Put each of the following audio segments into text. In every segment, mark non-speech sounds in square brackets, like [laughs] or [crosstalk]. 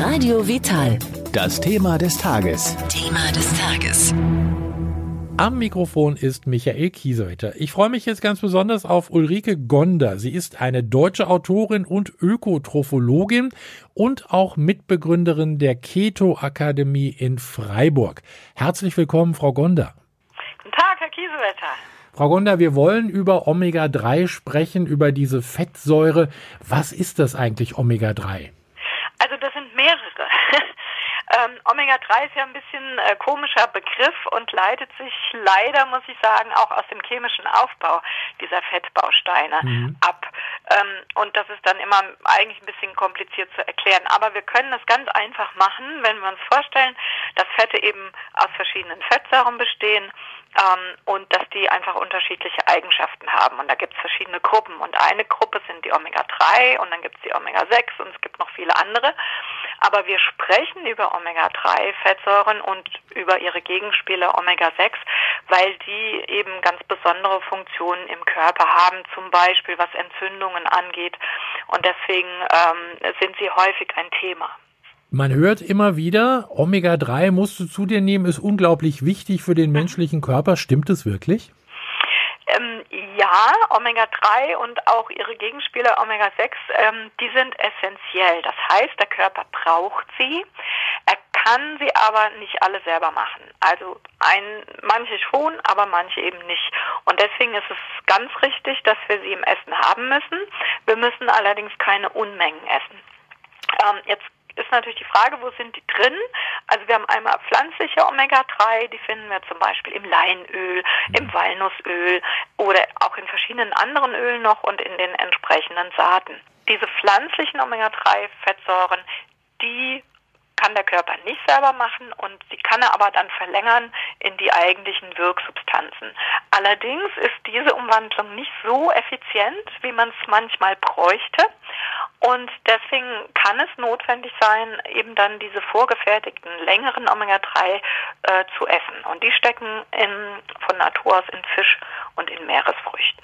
Radio Vital. Das Thema des Tages. Thema des Tages. Am Mikrofon ist Michael Kiesewetter. Ich freue mich jetzt ganz besonders auf Ulrike Gonder. Sie ist eine deutsche Autorin und Ökotrophologin und auch Mitbegründerin der Keto Akademie in Freiburg. Herzlich willkommen, Frau Gonder. Guten Tag, Herr Kiesewetter. Frau Gonder, wir wollen über Omega-3 sprechen, über diese Fettsäure. Was ist das eigentlich Omega-3? Also das. Ähm, Omega-3 ist ja ein bisschen äh, komischer Begriff und leitet sich leider, muss ich sagen, auch aus dem chemischen Aufbau dieser Fettbausteine mhm. ab. Ähm, und das ist dann immer eigentlich ein bisschen kompliziert zu erklären. Aber wir können das ganz einfach machen, wenn wir uns vorstellen, dass Fette eben aus verschiedenen Fettsäuren bestehen ähm, und dass die einfach unterschiedliche Eigenschaften haben. Und da gibt es verschiedene Gruppen. Und eine Gruppe sind die Omega-3 und dann gibt es die Omega-6 und es gibt noch viele andere. Aber wir sprechen über Omega-3-Fettsäuren und über ihre Gegenspieler Omega-6, weil die eben ganz besondere Funktionen im Körper haben, zum Beispiel was Entzündungen angeht. Und deswegen ähm, sind sie häufig ein Thema. Man hört immer wieder, Omega-3 musst du zu dir nehmen, ist unglaublich wichtig für den menschlichen Körper. Stimmt es wirklich? Ähm, ja, Omega-3 und auch ihre Gegenspieler Omega-6, ähm, die sind essentiell. Das heißt, der Körper braucht sie. Er kann sie aber nicht alle selber machen. Also ein, manche schon, aber manche eben nicht. Und deswegen ist es ganz richtig, dass wir sie im Essen haben müssen. Wir müssen allerdings keine Unmengen essen. Ähm, jetzt ist natürlich die Frage, wo sind die drin? Also wir haben einmal pflanzliche Omega-3, die finden wir zum Beispiel im Leinöl, im mhm. Walnussöl oder auch in verschiedenen anderen Ölen noch und in den entsprechenden Saaten. Diese pflanzlichen Omega-3-Fettsäuren, die kann der Körper nicht selber machen und sie kann er aber dann verlängern in die eigentlichen Wirksubstanzen. Allerdings ist diese Umwandlung nicht so effizient, wie man es manchmal bräuchte. Und deswegen kann es notwendig sein, eben dann diese vorgefertigten längeren Omega-3 äh, zu essen. Und die stecken in, von Natur aus in Fisch und in Meeresfrüchten.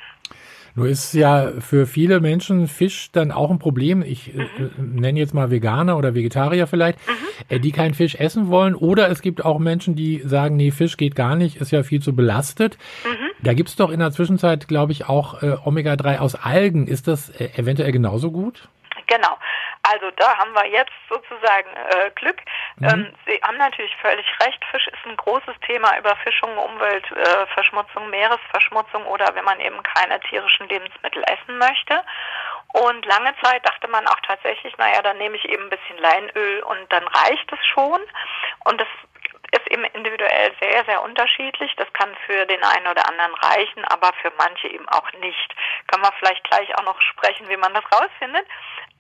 Nur ist ja für viele Menschen Fisch dann auch ein Problem. Ich äh, mhm. äh, nenne jetzt mal Veganer oder Vegetarier vielleicht, mhm. äh, die keinen Fisch essen wollen. Oder es gibt auch Menschen, die sagen, nee, Fisch geht gar nicht, ist ja viel zu belastet. Mhm. Da gibt's doch in der Zwischenzeit, glaube ich, auch äh, Omega-3 aus Algen. Ist das äh, eventuell genauso gut? Genau. Also da haben wir jetzt sozusagen äh, Glück. Mhm. Ähm, Sie haben natürlich völlig recht. Fisch ist ein großes Thema. Überfischung, Umweltverschmutzung, äh, Meeresverschmutzung oder wenn man eben keine tierischen Lebensmittel essen möchte. Und lange Zeit dachte man auch tatsächlich, naja, dann nehme ich eben ein bisschen Leinöl und dann reicht es schon. Und das ist eben individuell sehr, sehr unterschiedlich. Das kann für den einen oder anderen reichen, aber für manche eben auch nicht. Können wir vielleicht gleich auch noch sprechen, wie man das rausfindet.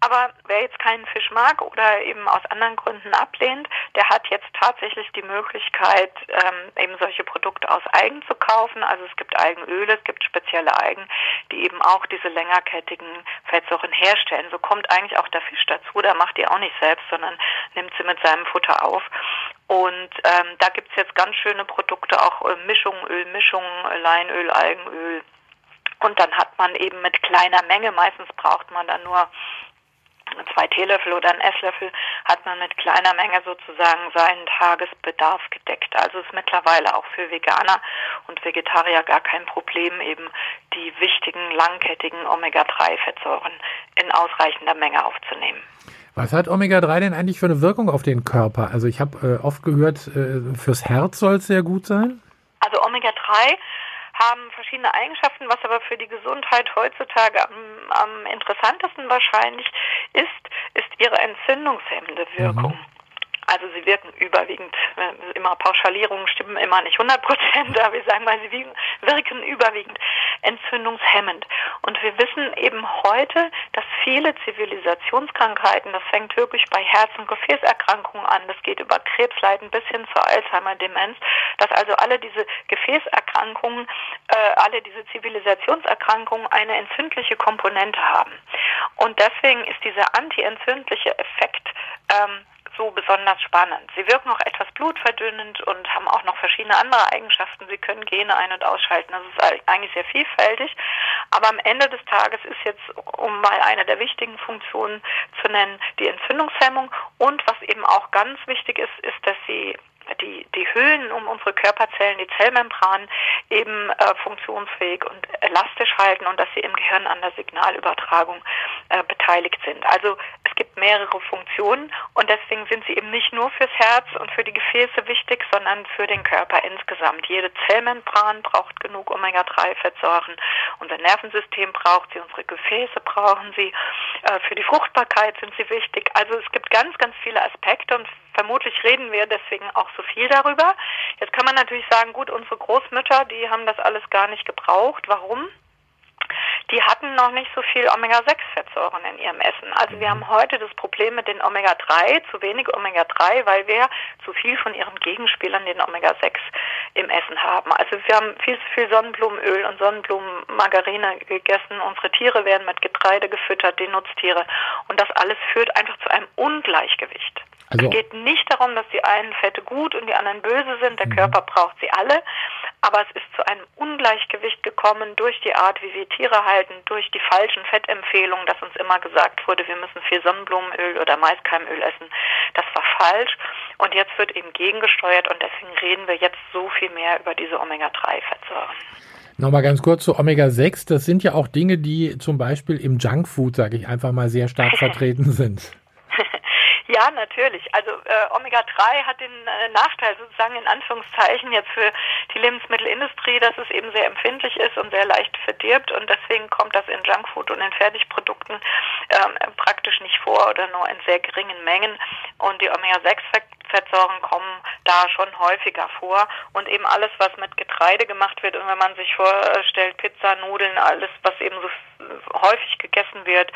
Aber wer jetzt keinen Fisch mag oder eben aus anderen Gründen ablehnt, der hat jetzt tatsächlich die Möglichkeit, ähm, eben solche Produkte aus Algen zu kaufen. Also es gibt Algenöle, es gibt spezielle Algen, die eben auch diese längerkettigen Fettsäuren herstellen. So kommt eigentlich auch der Fisch dazu. Der macht die auch nicht selbst, sondern nimmt sie mit seinem Futter auf. Und ähm, da gibt's jetzt ganz schöne Produkte, auch äh, Mischungen, Ölmischungen, Leinöl, Algenöl. Und dann hat man eben mit kleiner Menge, meistens braucht man dann nur zwei Teelöffel oder einen Esslöffel hat man mit kleiner Menge sozusagen seinen Tagesbedarf gedeckt. Also ist mittlerweile auch für Veganer und Vegetarier gar kein Problem, eben die wichtigen langkettigen Omega-3-Fettsäuren in ausreichender Menge aufzunehmen. Was hat Omega-3 denn eigentlich für eine Wirkung auf den Körper? Also ich habe äh, oft gehört, äh, fürs Herz soll es sehr gut sein. Also Omega-3 haben verschiedene Eigenschaften, was aber für die Gesundheit heutzutage am, am interessantesten wahrscheinlich ist, ist ihre entzündungshemmende Wirkung. Mhm. Also sie wirken überwiegend, äh, immer Pauschalierungen stimmen immer nicht 100 Prozent, [laughs] aber wir sagen mal, sie wirken überwiegend entzündungshemmend. Und wir wissen eben heute, dass viele Zivilisationskrankheiten, das fängt wirklich bei Herz- und Gefäßerkrankungen an, das geht über Krebsleiden bis hin zur Alzheimer-Demenz, dass also alle diese Gefäßerkrankungen, äh, alle diese Zivilisationserkrankungen eine entzündliche Komponente haben. Und deswegen ist dieser antientzündliche Effekt ähm, so besonders spannend. Sie wirken auch etwas blutverdünnend und haben auch noch verschiedene andere Eigenschaften. Sie können Gene ein- und ausschalten. Das ist eigentlich sehr vielfältig. Aber am Ende des Tages ist jetzt, um mal eine der wichtigen Funktionen zu nennen, die Entzündungshemmung. Und was eben auch ganz wichtig ist, ist, dass sie die, die Hüllen um unsere Körperzellen, die Zellmembran eben äh, funktionsfähig und elastisch halten und dass sie im Gehirn an der Signalübertragung äh, beteiligt sind. Also es gibt mehrere Funktionen und deswegen sind sie eben nicht nur fürs Herz und für die Gefäße wichtig, sondern für den Körper insgesamt. Jede Zellmembran braucht genug Omega-3-Fettsäuren, unser Nervensystem braucht sie, unsere Gefäße brauchen sie, äh, für die Fruchtbarkeit sind sie wichtig. Also es gibt ganz, ganz viele Aspekte und vermutlich reden wir deswegen auch so viel darüber. Jetzt kann man natürlich sagen, gut, unsere Großmütter, die haben das alles gar nicht gebraucht. Warum? die hatten noch nicht so viel Omega-6-Fettsäuren in ihrem Essen. Also wir haben heute das Problem mit den Omega-3, zu wenig Omega-3, weil wir zu viel von ihren Gegenspielern, den Omega-6, im Essen haben. Also wir haben viel zu viel Sonnenblumenöl und Sonnenblumenmargarine gegessen. Unsere Tiere werden mit Getreide gefüttert, die Nutztiere. Und das alles führt einfach zu einem Ungleichgewicht. Also, es geht nicht darum, dass die einen Fette gut und die anderen böse sind. Der mhm. Körper braucht sie alle. Aber es ist zu einem Ungleichgewicht gekommen durch die Art, wie wir Tiere halten, durch die falschen Fettempfehlungen, dass uns immer gesagt wurde, wir müssen viel Sonnenblumenöl oder Maiskeimöl essen. Das war falsch. Und jetzt wird eben gegengesteuert und deswegen reden wir jetzt so viel mehr über diese Omega-3-Fettsäuren. Nochmal ganz kurz zu Omega-6. Das sind ja auch Dinge, die zum Beispiel im Junkfood, sage ich einfach mal, sehr stark [laughs] vertreten sind. Ja, natürlich. Also äh, Omega-3 hat den äh, Nachteil sozusagen in Anführungszeichen jetzt für die Lebensmittelindustrie, dass es eben sehr empfindlich ist und sehr leicht verdirbt und deswegen kommt das in Junkfood und in Fertigprodukten ähm, praktisch nicht vor oder nur in sehr geringen Mengen und die Omega-6 Fettsäuren kommen da schon häufiger vor und eben alles, was mit Getreide gemacht wird und wenn man sich vorstellt, Pizza, Nudeln, alles, was eben so häufig gegessen wird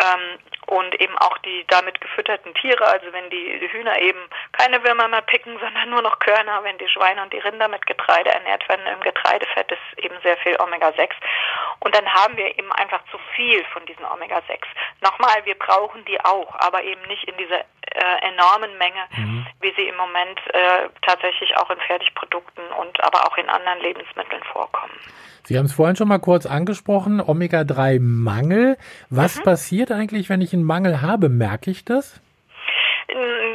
ähm, und eben auch die damit gefütterten Tiere, also wenn die Hühner eben keine Würmer mehr picken, [laughs] sondern nur noch Körner, wenn die Schweine und die Rinder mit Getreide ernährt werden, im Getreidefett ist eben sehr viel Omega-6 und dann haben wir eben einfach zu viel von diesen Omega-6. Nochmal, wir brauchen die auch, aber eben nicht in dieser äh, enormen Menge, mhm. wie sie im Moment äh, tatsächlich auch in Fertigprodukten und aber auch in anderen Lebensmitteln vorkommen. Sie haben es vorhin schon mal kurz angesprochen, Omega-3-Mangel. Was mhm. passiert eigentlich, wenn ich einen Mangel habe? Merke ich das?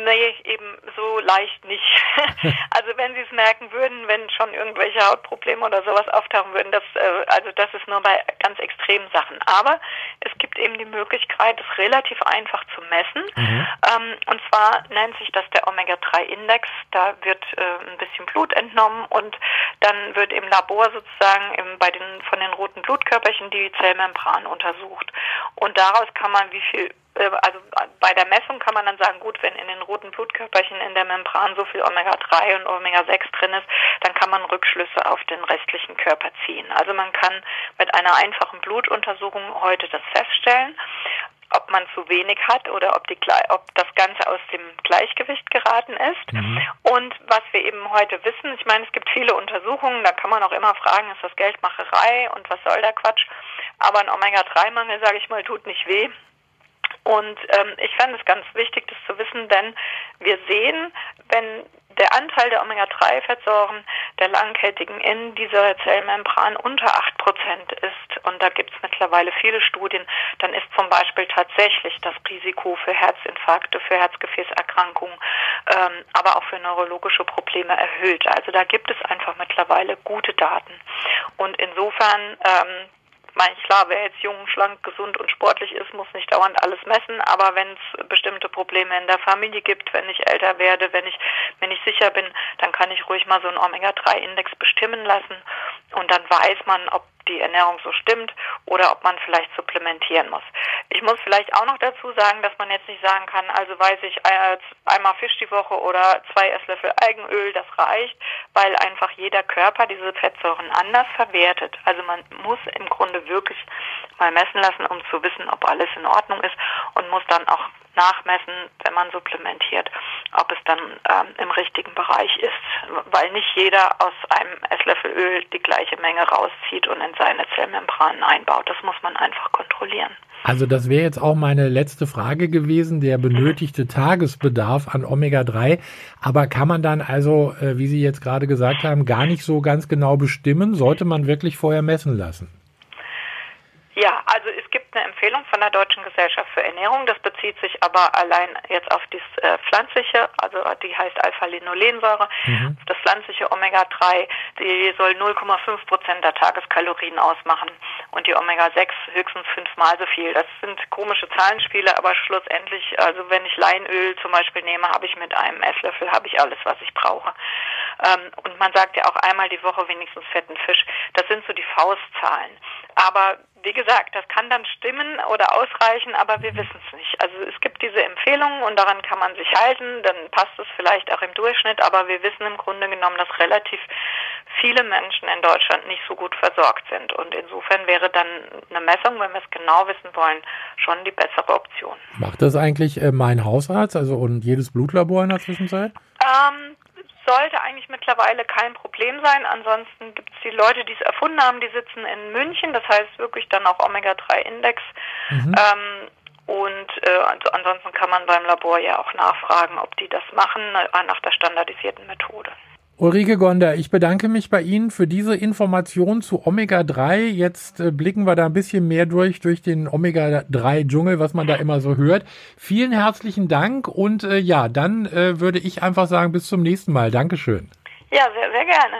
Nee, eben so leicht nicht. [laughs] also wenn Sie es merken würden, wenn schon irgendwelche Hautprobleme oder sowas auftauchen würden, das, äh, also das ist nur bei ganz extremen Sachen. Aber es gibt eben die Möglichkeit, es relativ einfach zu messen. Mhm. Ähm, und zwar nennt sich das der Omega-3-Index. Da wird äh, ein bisschen Blut entnommen und dann wird im Labor sozusagen im, bei den, von den roten Blutkörperchen die Zellmembran untersucht. Und daraus kann man, wie viel also bei der Messung kann man dann sagen, gut, wenn in den roten Blutkörperchen in der Membran so viel Omega-3 und Omega-6 drin ist, dann kann man Rückschlüsse auf den restlichen Körper ziehen. Also man kann mit einer einfachen Blutuntersuchung heute das feststellen ob man zu wenig hat oder ob, die, ob das Ganze aus dem Gleichgewicht geraten ist. Mhm. Und was wir eben heute wissen, ich meine, es gibt viele Untersuchungen, da kann man auch immer fragen, ist das Geldmacherei und was soll der Quatsch? Aber ein Omega-3-Mangel, sage ich mal, tut nicht weh. Und ähm, ich fand es ganz wichtig, das zu wissen, denn wir sehen, wenn der Anteil der Omega-3-Fettsäuren der langkettigen in dieser Zellmembran unter 8% ist, und da gibt es mittlerweile viele Studien, dann ist zum Beispiel tatsächlich das Risiko für Herzinfarkte, für Herzgefäßerkrankungen, ähm, aber auch für neurologische Probleme erhöht. Also da gibt es einfach mittlerweile gute Daten. Und insofern ähm, meine, klar, wer jetzt jung, schlank, gesund und sportlich ist, muss nicht dauernd alles messen, aber wenn es bestimmte Probleme in der Familie gibt, wenn ich älter werde, wenn ich mir nicht sicher bin, dann kann ich ruhig mal so einen Omega-3-Index bestimmen lassen. Und dann weiß man, ob die Ernährung so stimmt oder ob man vielleicht supplementieren muss. Ich muss vielleicht auch noch dazu sagen, dass man jetzt nicht sagen kann, also weiß ich äh, einmal Fisch die Woche oder zwei Esslöffel Algenöl, das reicht, weil einfach jeder Körper diese Fettsäuren anders verwertet. Also man muss im Grunde wirklich mal messen lassen, um zu wissen, ob alles in Ordnung ist und muss dann auch nachmessen, wenn man supplementiert, ob es dann ähm, im richtigen Bereich ist, weil nicht jeder aus einem Esslöffel Öl die gleiche Menge rauszieht und in seine Zellmembranen einbaut. Das muss man einfach kontrollieren. Also das wäre jetzt auch meine letzte Frage gewesen, der benötigte Tagesbedarf an Omega-3. Aber kann man dann also, äh, wie Sie jetzt gerade gesagt haben, gar nicht so ganz genau bestimmen? Sollte man wirklich vorher messen lassen? Ja, also es gibt eine Empfehlung von der Deutschen Gesellschaft für Ernährung. Das bezieht sich aber allein jetzt auf das äh, pflanzliche, also die heißt Alpha-Linolensäure, mhm. das pflanzliche Omega-3. Die soll 0,5 Prozent der Tageskalorien ausmachen und die Omega-6 höchstens fünfmal so viel. Das sind komische Zahlenspiele, aber schlussendlich, also wenn ich Leinöl zum Beispiel nehme, habe ich mit einem Esslöffel habe ich alles, was ich brauche. Ähm, und man sagt ja auch einmal die Woche wenigstens fetten Fisch. Das sind so die Faustzahlen. Aber wie gesagt, das kann dann stimmen oder ausreichen, aber wir wissen es nicht. Also es gibt diese Empfehlungen und daran kann man sich halten, dann passt es vielleicht auch im Durchschnitt, aber wir wissen im Grunde genommen, dass relativ viele Menschen in Deutschland nicht so gut versorgt sind. Und insofern wäre dann eine Messung, wenn wir es genau wissen wollen, schon die bessere Option. Macht das eigentlich äh, mein Hausarzt, also und jedes Blutlabor in der Zwischenzeit? Ähm, sollte eigentlich mittlerweile kein Problem sein. Ansonsten gibt es die Leute, die es erfunden haben, die sitzen in München, das heißt wirklich dann auch Omega-3-Index. Mhm. Ähm, und äh, also ansonsten kann man beim Labor ja auch nachfragen, ob die das machen äh, nach der standardisierten Methode. Ulrike Gonder, ich bedanke mich bei Ihnen für diese Information zu Omega-3. Jetzt äh, blicken wir da ein bisschen mehr durch, durch den Omega-3-Dschungel, was man da immer so hört. Vielen herzlichen Dank und äh, ja, dann äh, würde ich einfach sagen, bis zum nächsten Mal. Dankeschön. Ja, sehr, sehr gerne.